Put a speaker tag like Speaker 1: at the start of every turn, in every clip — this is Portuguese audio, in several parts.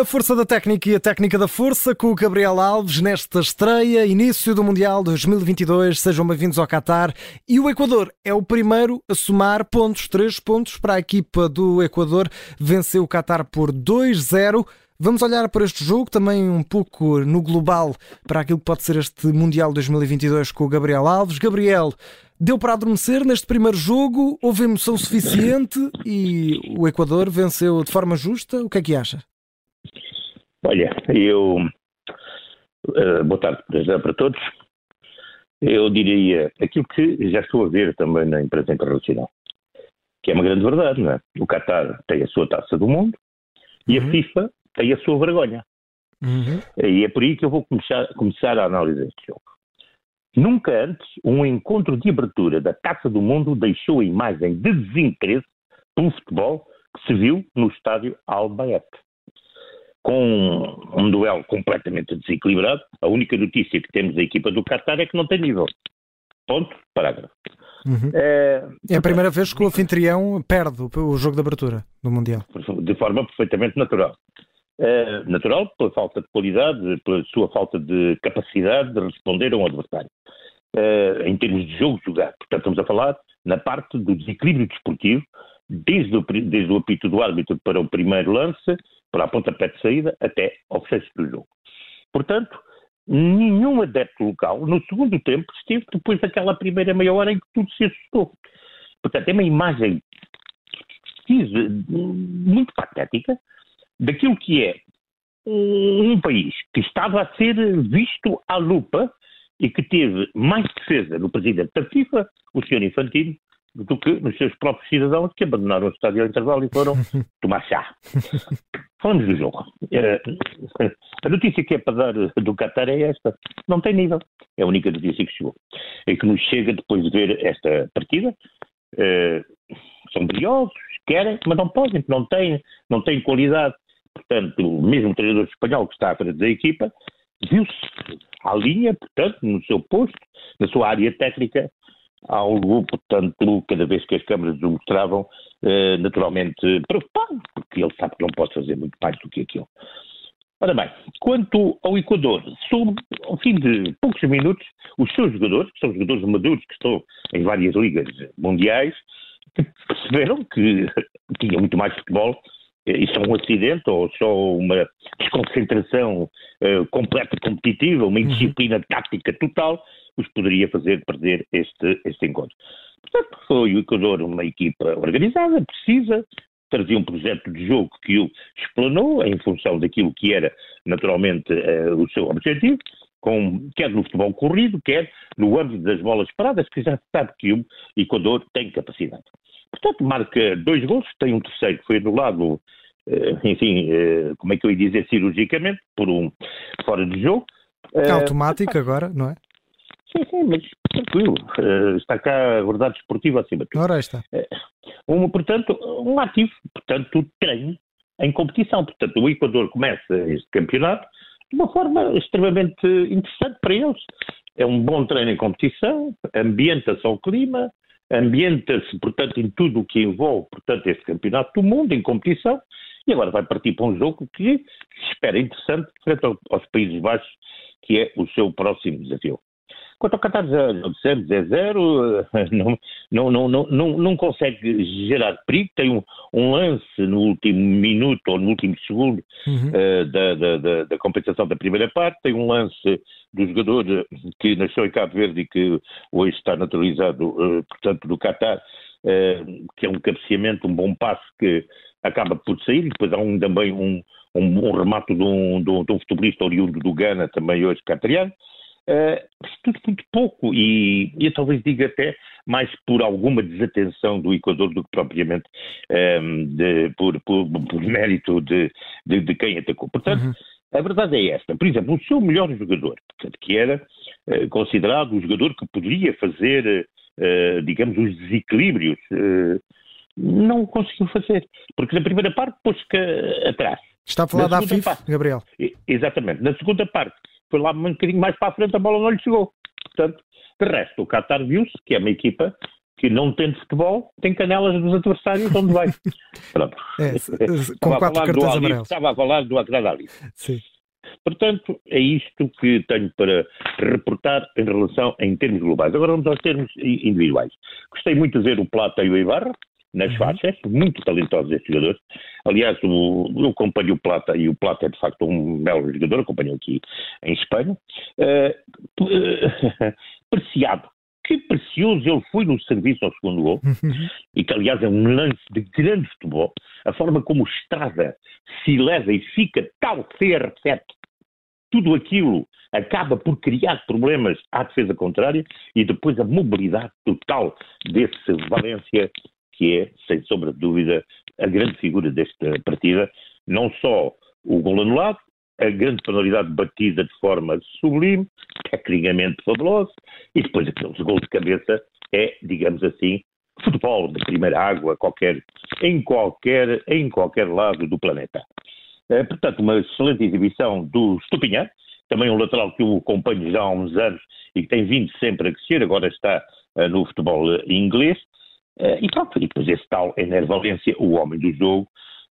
Speaker 1: A força da técnica e a técnica da força com o Gabriel Alves nesta estreia, início do Mundial 2022. Sejam bem-vindos ao Qatar. E o Equador é o primeiro a somar pontos, três pontos para a equipa do Equador. Venceu o Qatar por 2-0. Vamos olhar para este jogo também um pouco no global para aquilo que pode ser este Mundial 2022 com o Gabriel Alves. Gabriel, deu para adormecer neste primeiro jogo? Houve emoção suficiente e o Equador venceu de forma justa? O que é que acha?
Speaker 2: Olha, eu. Uh, boa tarde para todos. Eu diria aquilo que já estou a ver também na imprensa internacional, que é uma grande verdade, não é? O Qatar tem a sua taça do mundo e uhum. a FIFA tem a sua vergonha. Uhum. E é por aí que eu vou começar, começar a análise deste jogo. Nunca antes um encontro de abertura da Taça do Mundo deixou a imagem de desinteresse pelo futebol que se viu no estádio Al-Bayat. Com um duelo completamente desequilibrado, a única notícia que temos da equipa do Qatar é que não tem nível. Ponto, parágrafo.
Speaker 1: Uhum. É, é, a primeira vez que o anfitrião perde o jogo de abertura do Mundial.
Speaker 2: De forma perfeitamente natural. Eh, natural, pela falta de qualidade, pela sua falta de capacidade de responder a um adversário. Uh, em termos de jogo jogado. Portanto, estamos a falar na parte do desequilíbrio desportivo, desde o, desde o apito do árbitro para o primeiro lance, para a pontapé de saída, até ao fecho do jogo. Portanto, nenhum adepto local, no segundo tempo, esteve depois daquela primeira meia hora em que tudo se assustou. Portanto, é uma imagem muito patética, daquilo que é um país que estava a ser visto à lupa e que teve mais defesa no presidente da FIFA, o Sr. Infantino, do que nos seus próprios cidadãos que abandonaram o estádio ao intervalo e foram tomar chá. Falamos do jogo. Eh, a notícia que é para dar do Qatar é esta. Não tem nível. É a única notícia que chegou. É que nos chega depois de ver esta partida. Eh, são briosos, querem, mas não podem, não têm, não têm qualidade portanto, mesmo o treinador espanhol que está à frente da equipa, viu-se à linha, portanto, no seu posto, na sua área técnica, algo, portanto, cada vez que as câmaras o mostravam, eh, naturalmente preocupado, porque ele sabe que não pode fazer muito mais do que aquilo. Ora bem, quanto ao Equador, soube, ao fim de poucos minutos, os seus jogadores, que são jogadores maduros que estão em várias ligas mundiais, perceberam que tinha muito mais futebol isso é um acidente ou só uma desconcentração uh, completa competitiva, uma uhum. indisciplina tática total, os poderia fazer perder este, este encontro. Portanto, foi o Equador uma equipa organizada, precisa, trazia um projeto de jogo que o explanou em função daquilo que era naturalmente uh, o seu objetivo, com, quer no futebol corrido, quer no âmbito das bolas paradas, que já se sabe que o Equador tem capacidade. Portanto, marca dois gols, tem um terceiro que foi anulado, eh, enfim, eh, como é que eu ia dizer, cirurgicamente, por um fora de jogo.
Speaker 1: É automático agora, não é?
Speaker 2: Sim, sim, mas tranquilo. Está cá a verdade esportiva acima de tudo.
Speaker 1: Ora está.
Speaker 2: Um, portanto, um ativo, portanto, treino em competição. Portanto, o Equador começa este campeonato de uma forma extremamente interessante para eles. É um bom treino em competição, ambienta-se ao clima, ambienta-se, portanto, em tudo o que envolve, portanto, este campeonato do mundo, em competição, e agora vai partir para um jogo que se espera interessante frente aos Países Baixos, que é o seu próximo desafio. Quanto ao Qatar, já dissemos, é zero, não, não, não, não, não, não consegue gerar perigo, tem um, um, lance no último minuto ou no último segundo uhum. uh, da, da, da, da, compensação da primeira parte, tem um lance do jogador que nasceu em Cabo Verde e que hoje está naturalizado, uh, portanto, do Qatar, uh, que é um cabeceamento, um bom passo que acaba por sair, depois há um, também um, um, um remate de um, de um, de um futebolista oriundo do Ghana, também hoje catariano, tudo muito pouco e eu talvez diga até mais por alguma desatenção do Equador do que propriamente um, ehm, de, por, por, por, mérito de, de, de, quem atacou. Portanto, uhum. a verdade é esta. Por exemplo, o seu melhor jogador, portanto, que era uh, considerado o jogador que poderia fazer, uh, digamos, os desequilíbrios, não o conseguiu fazer. Porque na primeira parte pôs-se atrás.
Speaker 1: Está a falar da AFIF, parte, Gabriel.
Speaker 2: Exatamente. Na segunda parte foi lá um bocadinho mais para a frente, a bola não lhe chegou. Portanto, de resto, o Qatar viu-se que é uma equipa que não tendo futebol, tem canelas dos adversários onde vai.
Speaker 1: Pronto. É, com quatro cartões amarelos.
Speaker 2: Estava a falar do Agradali. Sim. Portanto, é isto que tenho para reportar em relação em termos globais. Agora vamos aos termos individuais. Gostei muito de ver o Plata e o Ibarra nas uhum. faixas, muito talentosos estes jogadores. Aliás, o, eu acompanho o Plata e o Plata é de facto um belo jogador, acompanho aqui em Espanha. Uh, uh, preciado que precioso ele foi no serviço ao segundo gol, uhum. e que aliás é um lance de grande futebol, a forma como Estrada se leva e fica tal CR7, tudo aquilo acaba por criar problemas à defesa contrária e depois a mobilidade total desse Valência, que é, sem sombra de dúvida, a grande figura desta partida, não só o gol anulado, a grande penalidade batida de forma sublime, tecnicamente fabulosa, e depois aqueles gols de cabeça é, digamos assim, futebol de primeira água qualquer, em, qualquer, em qualquer lado do planeta. É, portanto, uma excelente exibição do Stupinhã, também um lateral que eu acompanho já há uns anos e que tem vindo sempre a crescer, agora está uh, no futebol uh, inglês. Uh, e pronto, e depois esse tal Ener Valência, o homem do jogo,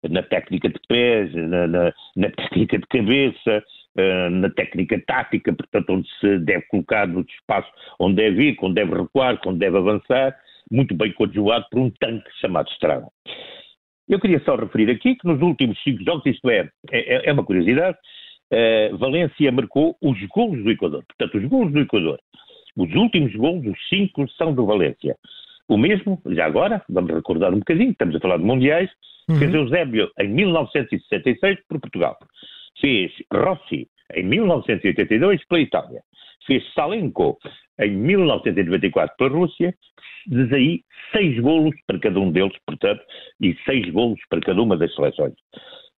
Speaker 2: na técnica de pés, na, na, na técnica de cabeça, uh, na técnica tática, portanto, onde se deve colocar no espaço onde deve ir, quando deve recuar, quando deve avançar, muito bem coadjuvado por um tanque chamado Estrada. Eu queria só referir aqui que nos últimos cinco jogos, isto é, é, é uma curiosidade, uh, Valência marcou os golos do Equador. Portanto, os golos do Equador, os últimos golos, os cinco, são do Valência. O mesmo, já agora, vamos recordar um bocadinho, estamos a falar de mundiais, uhum. fez Eusébio em 1966 por Portugal. Fez Rossi em 1982 pela Itália. Fez Salenko em 1994 pela Rússia. Diz aí seis golos para cada um deles, portanto, e seis golos para cada uma das seleções.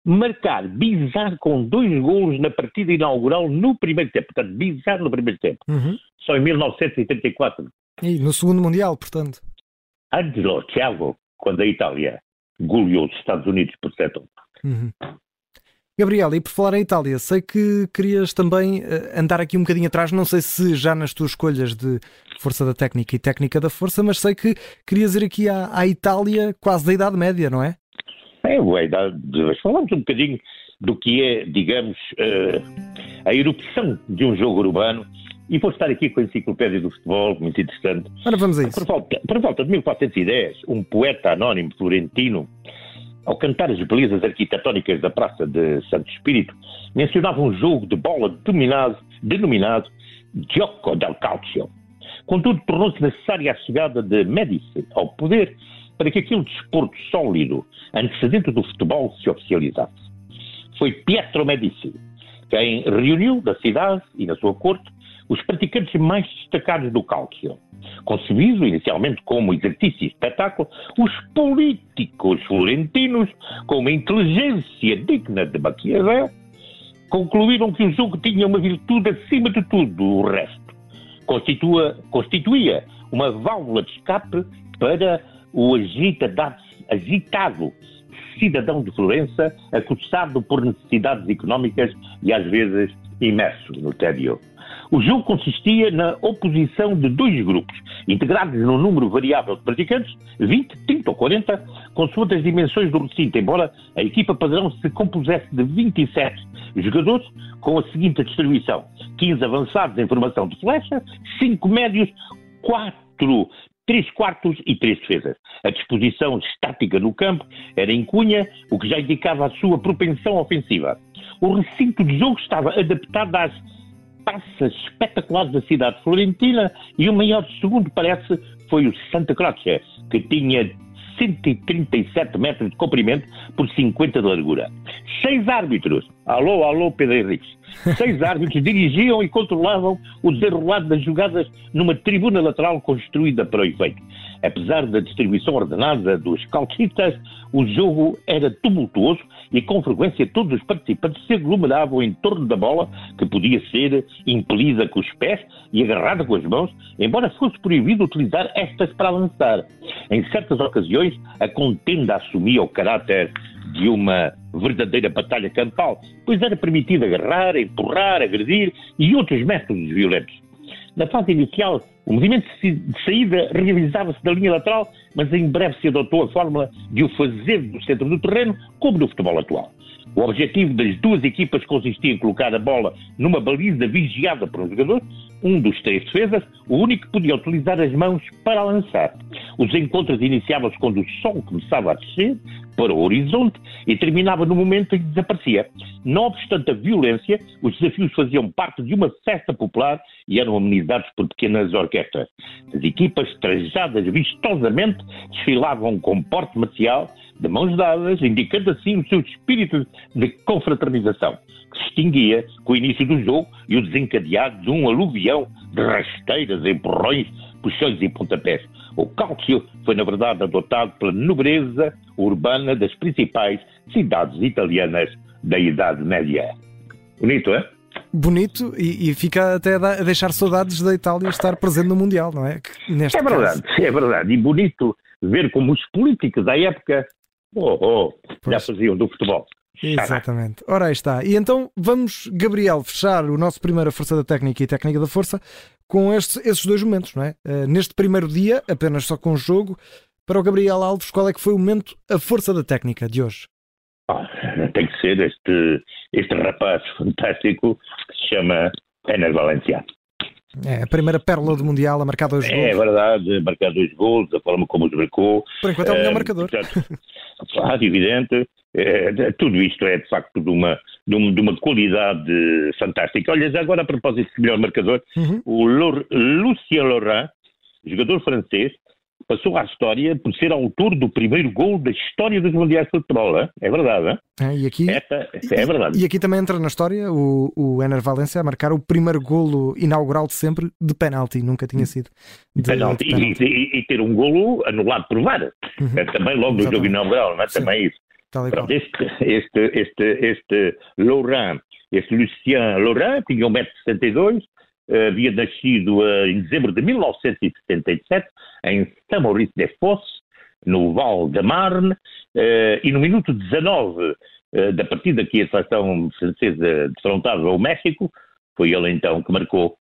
Speaker 2: Marcar Bizarro com dois golos na partida inaugural no primeiro tempo. Portanto, Bizarro no primeiro tempo. Uhum. Só em 1984.
Speaker 1: E no segundo Mundial, portanto.
Speaker 2: Angelo Thiago, quando a Itália goleou os Estados Unidos por 7 uhum.
Speaker 1: Gabriel, e por falar em Itália, sei que querias também uh, andar aqui um bocadinho atrás, não sei se já nas tuas escolhas de força da técnica e técnica da força, mas sei que querias ir aqui à, à Itália quase da Idade Média, não é?
Speaker 2: É, a idade, falamos um bocadinho do que é, digamos, uh, a erupção de um jogo urbano e vou estar aqui com a enciclopédia do futebol, muito interessante.
Speaker 1: Ora, vamos a isso.
Speaker 2: Por volta, por volta de 1410, um poeta anónimo florentino, ao cantar as belezas arquitetónicas da Praça de Santo Espírito, mencionava um jogo de bola denominado, denominado Gioco del Calcio. Contudo, tornou-se necessária a chegada de Médici ao poder para que aquele desporto sólido, antecedente do futebol, se oficializasse. Foi Pietro Medici quem reuniu na cidade e na sua corte os praticantes mais destacados do cálcio. Concebido inicialmente como exercício e espetáculo, os políticos florentinos, com uma inteligência digna de Maquiavel, concluíram que o jogo tinha uma virtude acima de tudo o resto. Constitua, constituía uma válvula de escape para o agitado cidadão de Florença, acusado por necessidades económicas e às vezes imerso no tédio. O jogo consistia na oposição de dois grupos, integrados num número variável de praticantes, 20, 30 ou 40, consoante as dimensões do recinto, embora a equipa padrão se compusesse de 27 jogadores, com a seguinte distribuição: 15 avançados em formação de flecha, 5 médios, 4 três quartos e três defesas. A disposição estática no campo era em cunha, o que já indicava a sua propensão ofensiva. O recinto de jogo estava adaptado às praças espetaculares da cidade florentina e o maior segundo, parece, foi o Santa Croce, que tinha 137 metros de comprimento por 50 de largura. Seis árbitros, alô, alô, Pedro Henriques, seis árbitros dirigiam e controlavam o desenrolado das jogadas numa tribuna lateral construída para o efeito. Apesar da distribuição ordenada dos calcistas, o jogo era tumultuoso e com frequência todos os participantes se aglomeravam em torno da bola, que podia ser impelida com os pés e agarrada com as mãos, embora fosse proibido utilizar estas para avançar. Em certas ocasiões, a contenda assumia o caráter de uma verdadeira batalha campal, pois era permitido agarrar, empurrar, agredir e outros métodos violentos. Na fase inicial, O movimento de saída realizava-se da linha lateral, mas em breve se adotou a fórmula de o fazer do centro do terreno, como no futebol atual. O objetivo das duas equipas consistia em colocar a bola numa baliza vigiada por um jogador, um dos três defesas, o único que podia utilizar as mãos para lançar. Os encontros iniciavam-se quando o sol começava a descer para o horizonte e terminava no momento em que desaparecia. Não obstante a violência, os desafios faziam parte de uma festa popular e eram amenizados por pequenas orquestras. As equipas, trajadas vistosamente, desfilavam com porte marcial de mãos dadas, indicando assim o seu espírito de confraternização, que se extinguia com o início do jogo e o desencadeado de um aluvião de rasteiras, empurrões, puxões e pontapés. O cálcio foi, na verdade, adotado pela nobreza urbana das principais cidades italianas da Idade Média. Bonito, é?
Speaker 1: Bonito e, e, fica até a deixar saudades da Itália estar presente no Mundial, não é?
Speaker 2: Neste é verdade, caso. é verdade. E bonito ver como os políticos da época Oh, oh, já faziam do futebol.
Speaker 1: Exatamente. Ora, aí está. E então vamos, Gabriel, fechar o nosso primeiro Força da Técnica e Técnica da Força com estes, esses dois momentos, não é? Uh, neste primeiro dia, apenas só com o jogo, para o Gabriel Alves, qual é que foi o momento, a Força da Técnica de hoje?
Speaker 2: Ah, tem que ser este, este rapaz fantástico que se chama Enes Valenciano.
Speaker 1: É a primeira pérola do Mundial a marcar dois
Speaker 2: é
Speaker 1: gols.
Speaker 2: É verdade, a marcar dois gols, a forma como os marcou.
Speaker 1: Por enquanto é o melhor uh, marcador.
Speaker 2: Claro, evidente. É, tudo isto é de facto de uma, de uma, de uma qualidade fantástica. Olha, já agora a propósito do melhor marcador, uhum. o Lucien Laurent, jogador francês, passou à história por ser autor do primeiro gol da história dos Mundiais de Futebol. Hein? É verdade. Hein?
Speaker 1: É, e aqui,
Speaker 2: Esta, é verdade.
Speaker 1: E aqui também entra na história o, o Ener Valencia a marcar o primeiro golo inaugural de sempre de penalti. Nunca tinha sido.
Speaker 2: De, penalti. De penalti. E, e, e, ter um golo anulado por VAR. Uhum. É, também logo no jogo inaugural, não é? Também isso. Pronto, este, este, este, este Laurent, este Lucien Laurent, tinha 1,62m, havia nascido uh, em dezembro de 1977 em Saint-Maurice-des-Fosses, no Val de Marne, uh, e no minuto 19 uh, da partida que a seleção francesa defrontava o México, foi ele então que marcou.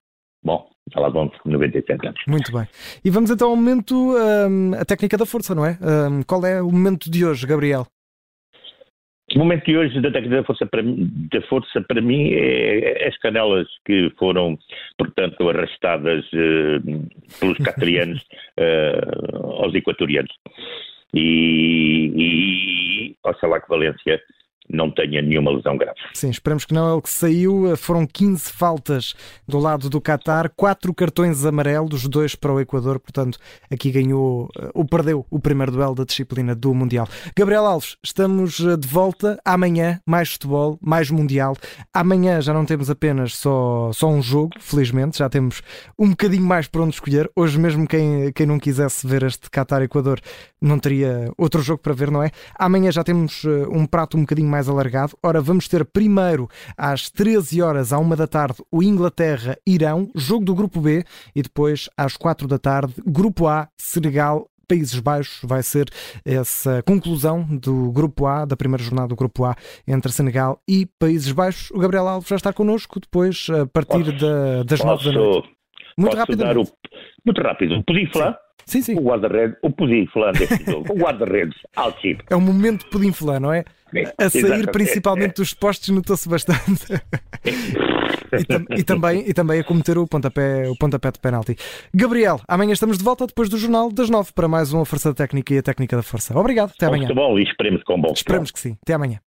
Speaker 2: Bom, já lá vão 97 anos.
Speaker 1: Muito bem. E vamos então ao momento, um, a técnica da força, não é? Um, qual é o momento de hoje, Gabriel?
Speaker 2: O momento de hoje da técnica da força para, da força para mim é, é as canelas que foram, portanto, arrastadas uh, pelos catrianos uh, aos equatorianos. E, e oxalá que Valência não tenha nenhuma lesão grave.
Speaker 1: Sim, esperamos que não. É o que saiu. Foram 15 faltas do lado do Qatar, 4 cartões amarelos, 2 para o Equador. Portanto, aqui ganhou eh, ou perdeu o primeiro duelo da disciplina do Mundial. Gabriel Alves, estamos eh, de volta amanhã. Mais futebol, mais Mundial. Amanhã já não temos apenas só, só um jogo, felizmente. Já temos um bocadinho mais para onde escolher. Hoje mesmo, quem, quem não quisesse ver este Qatar-Equador não teria outro jogo para ver, não é? Amanhã já temos eh, um prato um bocadinho mais alargado. Ora, vamos ter primeiro às 13 horas à 1 da tarde o Inglaterra-Irão, jogo do grupo B, e depois às 4 da tarde, grupo A, Senegal Países Baixos vai ser essa conclusão do Grupo A, da primeira jornada do Grupo A entre Senegal e Países Baixos. O Gabriel Alves já está connosco depois, a partir posso, da, das nove da noite.
Speaker 2: Muito rápido. Muito rápido. Podia falar?
Speaker 1: Sim, sim.
Speaker 2: O guarda-redes, o pudim flan deste jogo. O guarda-redes, Alchip.
Speaker 1: É um momento pudim flan, não é? A sair principalmente dos postos notou-se bastante. e, tam, e, também, e também a cometer o pontapé, o pontapé de penalti. Gabriel, amanhã estamos de volta depois do Jornal das Nove para mais uma Força Técnica e a Técnica da Força. Obrigado, até amanhã.
Speaker 2: Futebol e esperemos com bom
Speaker 1: Esperemos que sim. Até amanhã.